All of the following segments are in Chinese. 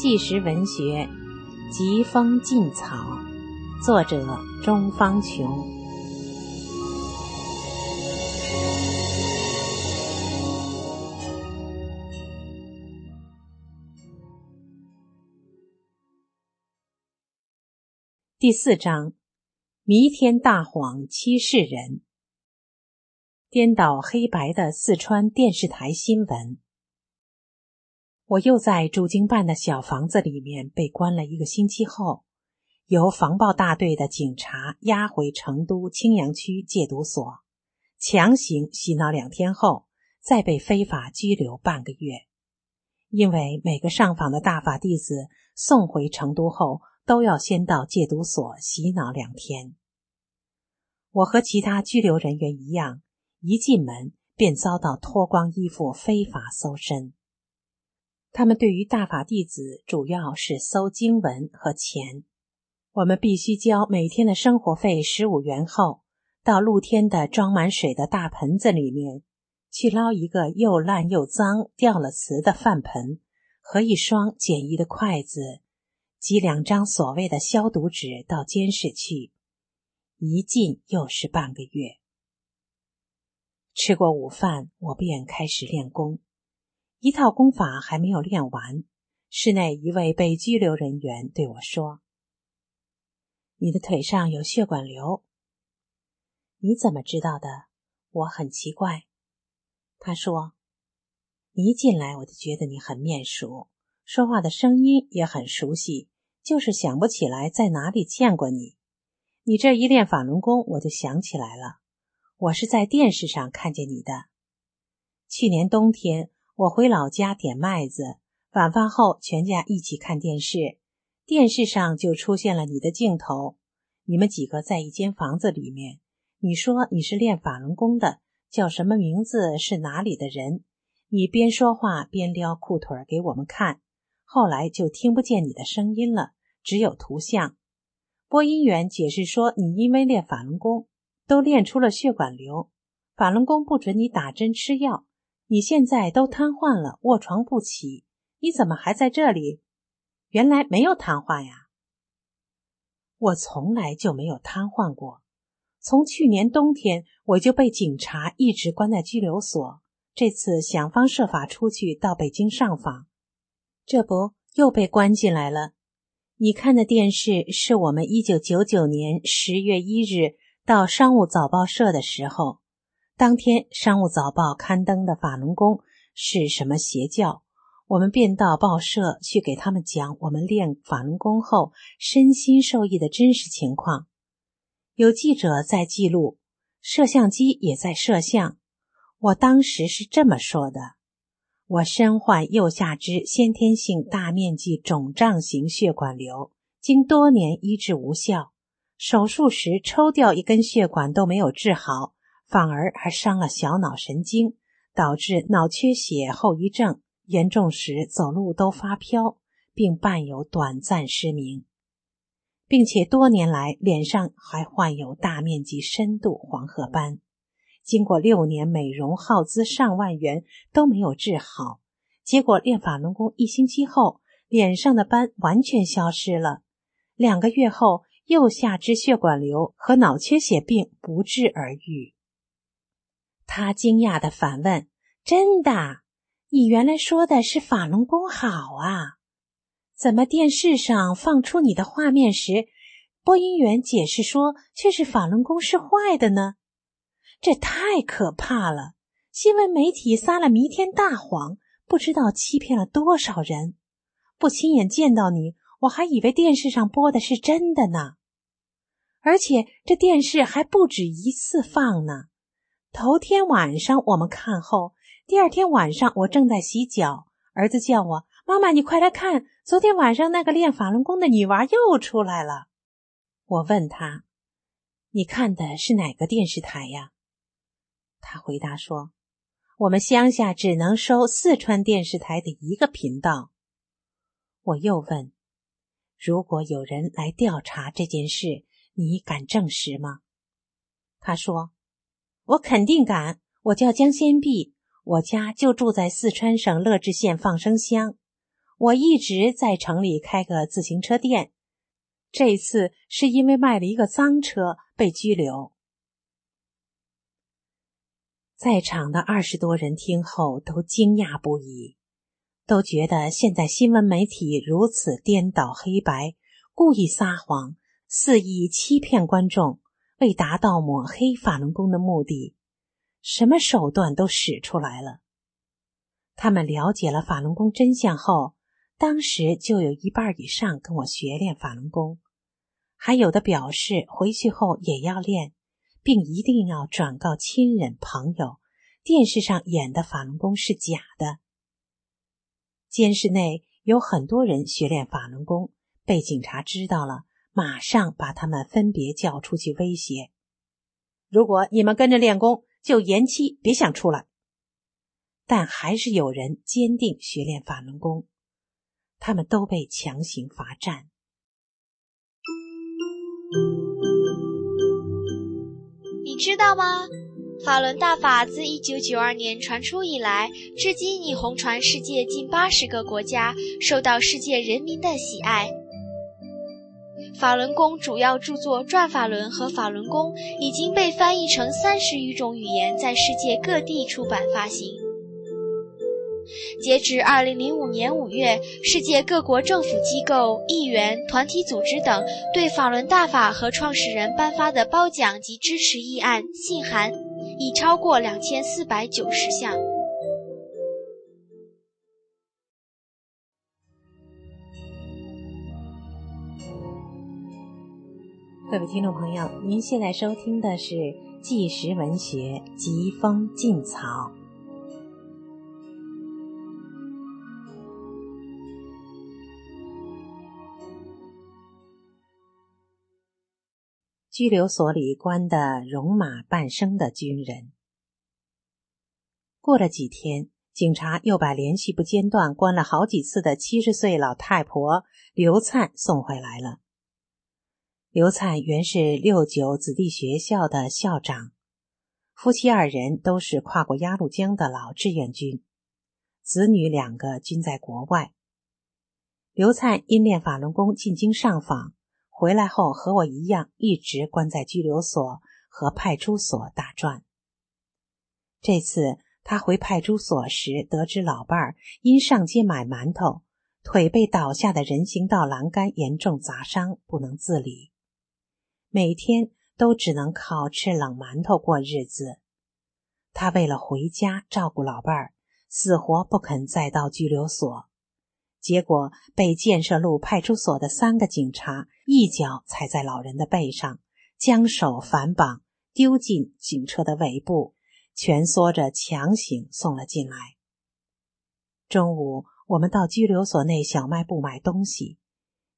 纪实文学《疾风劲草》，作者钟方琼。第四章：弥天大谎欺世人，颠倒黑白的四川电视台新闻。我又在驻京办的小房子里面被关了一个星期后，由防暴大队的警察押回成都青羊区戒毒所，强行洗脑两天后，再被非法拘留半个月。因为每个上访的大法弟子送回成都后，都要先到戒毒所洗脑两天。我和其他拘留人员一样，一进门便遭到脱光衣服非法搜身。他们对于大法弟子主要是搜经文和钱。我们必须交每天的生活费十五元后，到露天的装满水的大盆子里面去捞一个又烂又脏、掉了瓷的饭盆和一双简易的筷子，及两张所谓的消毒纸到监室去。一进又是半个月。吃过午饭，我便开始练功。一套功法还没有练完，室内一位被拘留人员对我说：“你的腿上有血管瘤。”你怎么知道的？我很奇怪。他说：“你一进来我就觉得你很面熟，说话的声音也很熟悉，就是想不起来在哪里见过你。你这一练法轮功，我就想起来了，我是在电视上看见你的。去年冬天。”我回老家点麦子，晚饭后全家一起看电视，电视上就出现了你的镜头。你们几个在一间房子里面，你说你是练法轮功的，叫什么名字？是哪里的人？你边说话边撩裤腿给我们看。后来就听不见你的声音了，只有图像。播音员解释说，你因为练法轮功都练出了血管瘤，法轮功不准你打针吃药。你现在都瘫痪了，卧床不起，你怎么还在这里？原来没有瘫痪呀！我从来就没有瘫痪过，从去年冬天我就被警察一直关在拘留所，这次想方设法出去到北京上访，这不又被关进来了。你看的电视是我们一九九九年十月一日到商务早报社的时候。当天，《商务早报》刊登的法轮功是什么邪教？我们便到报社去给他们讲我们练法轮功后身心受益的真实情况。有记者在记录，摄像机也在摄像。我当时是这么说的：我身患右下肢先天性大面积肿胀型血管瘤，经多年医治无效，手术时抽掉一根血管都没有治好。反而还伤了小脑神经，导致脑缺血后遗症，严重时走路都发飘，并伴有短暂失明，并且多年来脸上还患有大面积深度黄褐斑，经过六年美容，耗资上万元都没有治好。结果练法轮功一星期后，脸上的斑完全消失了。两个月后，右下肢血管瘤和脑缺血病不治而愈。他惊讶的反问：“真的？你原来说的是法轮功好啊？怎么电视上放出你的画面时，播音员解释说却是法轮功是坏的呢？这太可怕了！新闻媒体撒了弥天大谎，不知道欺骗了多少人。不亲眼见到你，我还以为电视上播的是真的呢。而且这电视还不止一次放呢。”头天晚上我们看后，第二天晚上我正在洗脚，儿子叫我：“妈妈，你快来看，昨天晚上那个练法轮功的女娃又出来了。”我问他：“你看的是哪个电视台呀？”他回答说：“我们乡下只能收四川电视台的一个频道。”我又问：“如果有人来调查这件事，你敢证实吗？”他说。我肯定敢。我叫江先碧，我家就住在四川省乐至县放生乡。我一直在城里开个自行车店，这次是因为卖了一个脏车被拘留。在场的二十多人听后都惊讶不已，都觉得现在新闻媒体如此颠倒黑白，故意撒谎，肆意欺骗观众，为达到抹黑法轮功的目的，什么手段都使出来了。他们了解了法轮功真相后，当时就有一半以上跟我学练法轮功，还有的表示回去后也要练。并一定要转告亲人朋友，电视上演的法轮功是假的。监室内有很多人学练法轮功，被警察知道了，马上把他们分别叫出去威胁：如果你们跟着练功，就延期，别想出来。但还是有人坚定学练法轮功，他们都被强行罚站。你知道吗？法轮大法自一九九二年传出以来，至今已红传世界近八十个国家，受到世界人民的喜爱。法轮功主要著作《转法轮》和《法轮功》已经被翻译成三十余种语言，在世界各地出版发行。截至二零零五年五月，世界各国政府机构、议员、团体组织等对法轮大法和创始人颁发的褒奖及支持议案、信函已超过两千四百九十项。各位听众朋友，您现在收听的是《纪实文学·疾风劲草》。拘留所里关的戎马半生的军人。过了几天，警察又把连续不间断关了好几次的七十岁老太婆刘灿送回来了。刘灿原是六九子弟学校的校长，夫妻二人都是跨过鸭绿江的老志愿军，子女两个均在国外。刘灿因练法轮功进京上访。回来后和我一样，一直关在拘留所和派出所打转。这次他回派出所时，得知老伴儿因上街买馒头，腿被倒下的人行道栏杆严重砸伤，不能自理，每天都只能靠吃冷馒头过日子。他为了回家照顾老伴儿，死活不肯再到拘留所。结果被建设路派出所的三个警察一脚踩在老人的背上，将手反绑，丢进警车的尾部，蜷缩着强行送了进来。中午，我们到拘留所内小卖部买东西，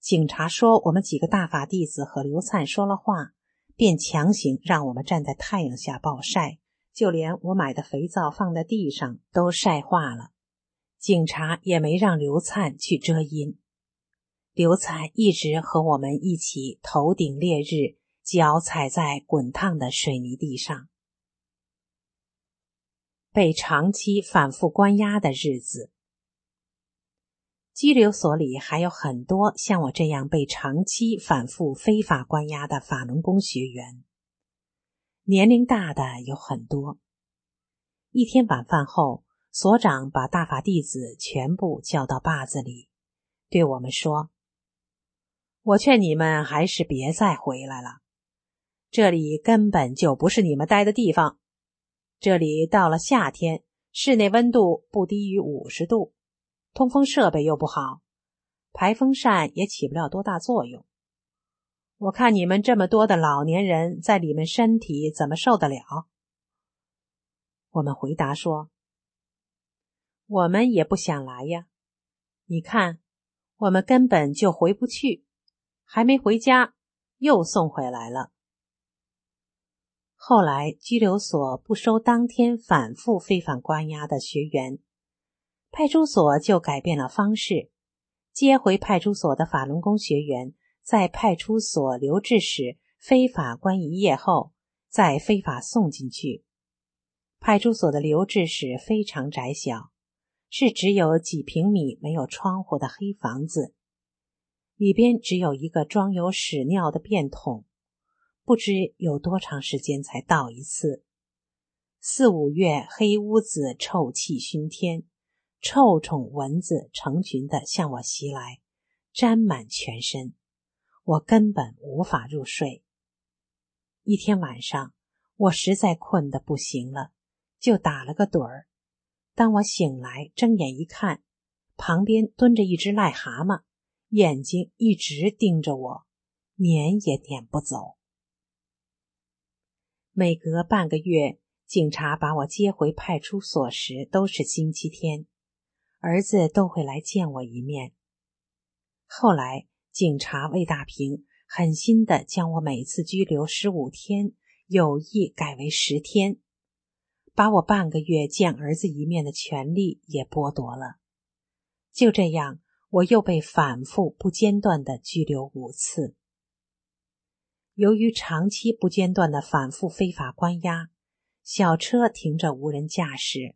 警察说我们几个大法弟子和刘灿说了话，便强行让我们站在太阳下暴晒，就连我买的肥皂放在地上都晒化了。警察也没让刘灿去遮阴，刘灿一直和我们一起头顶烈日，脚踩在滚烫的水泥地上，被长期反复关押的日子。拘留所里还有很多像我这样被长期反复非法关押的法轮功学员，年龄大的有很多。一天晚饭后。所长把大法弟子全部叫到坝子里，对我们说：“我劝你们还是别再回来了，这里根本就不是你们待的地方。这里到了夏天，室内温度不低于五十度，通风设备又不好，排风扇也起不了多大作用。我看你们这么多的老年人在里面，身体怎么受得了？”我们回答说。我们也不想来呀，你看，我们根本就回不去，还没回家，又送回来了。后来拘留所不收当天反复非法关押的学员，派出所就改变了方式，接回派出所的法轮功学员，在派出所留置室非法关一夜后，再非法送进去。派出所的留置室非常窄小。是只有几平米、没有窗户的黑房子，里边只有一个装有屎尿的便桶，不知有多长时间才倒一次。四五月，黑屋子臭气熏天，臭虫蚊子成群的向我袭来，沾满全身，我根本无法入睡。一天晚上，我实在困得不行了，就打了个盹儿。当我醒来，睁眼一看，旁边蹲着一只癞蛤蟆，眼睛一直盯着我，撵也撵不走。每隔半个月，警察把我接回派出所时都是星期天，儿子都会来见我一面。后来，警察魏大平狠心的将我每次拘留十五天，有意改为十天。把我半个月见儿子一面的权利也剥夺了。就这样，我又被反复不间断的拘留五次。由于长期不间断的反复非法关押，小车停着无人驾驶，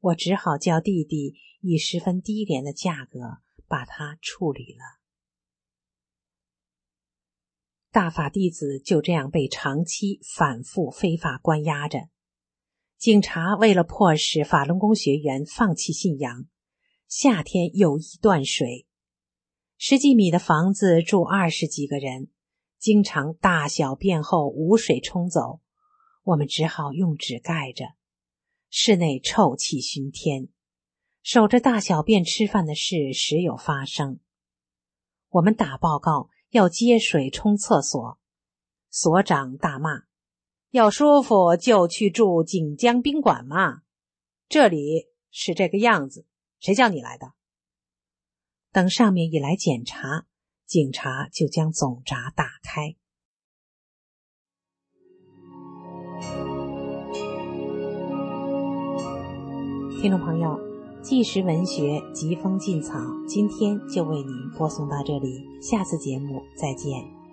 我只好叫弟弟以十分低廉的价格把它处理了。大法弟子就这样被长期反复非法关押着。警察为了迫使法轮功学员放弃信仰，夏天有意断水。十几米的房子住二十几个人，经常大小便后无水冲走，我们只好用纸盖着。室内臭气熏天，守着大小便吃饭的事时有发生。我们打报告要接水冲厕所，所长大骂。要舒服就去住锦江宾馆嘛，这里是这个样子，谁叫你来的？等上面一来检查，警察就将总闸打开。听众朋友，纪实文学疾风劲草，今天就为您播送到这里，下次节目再见。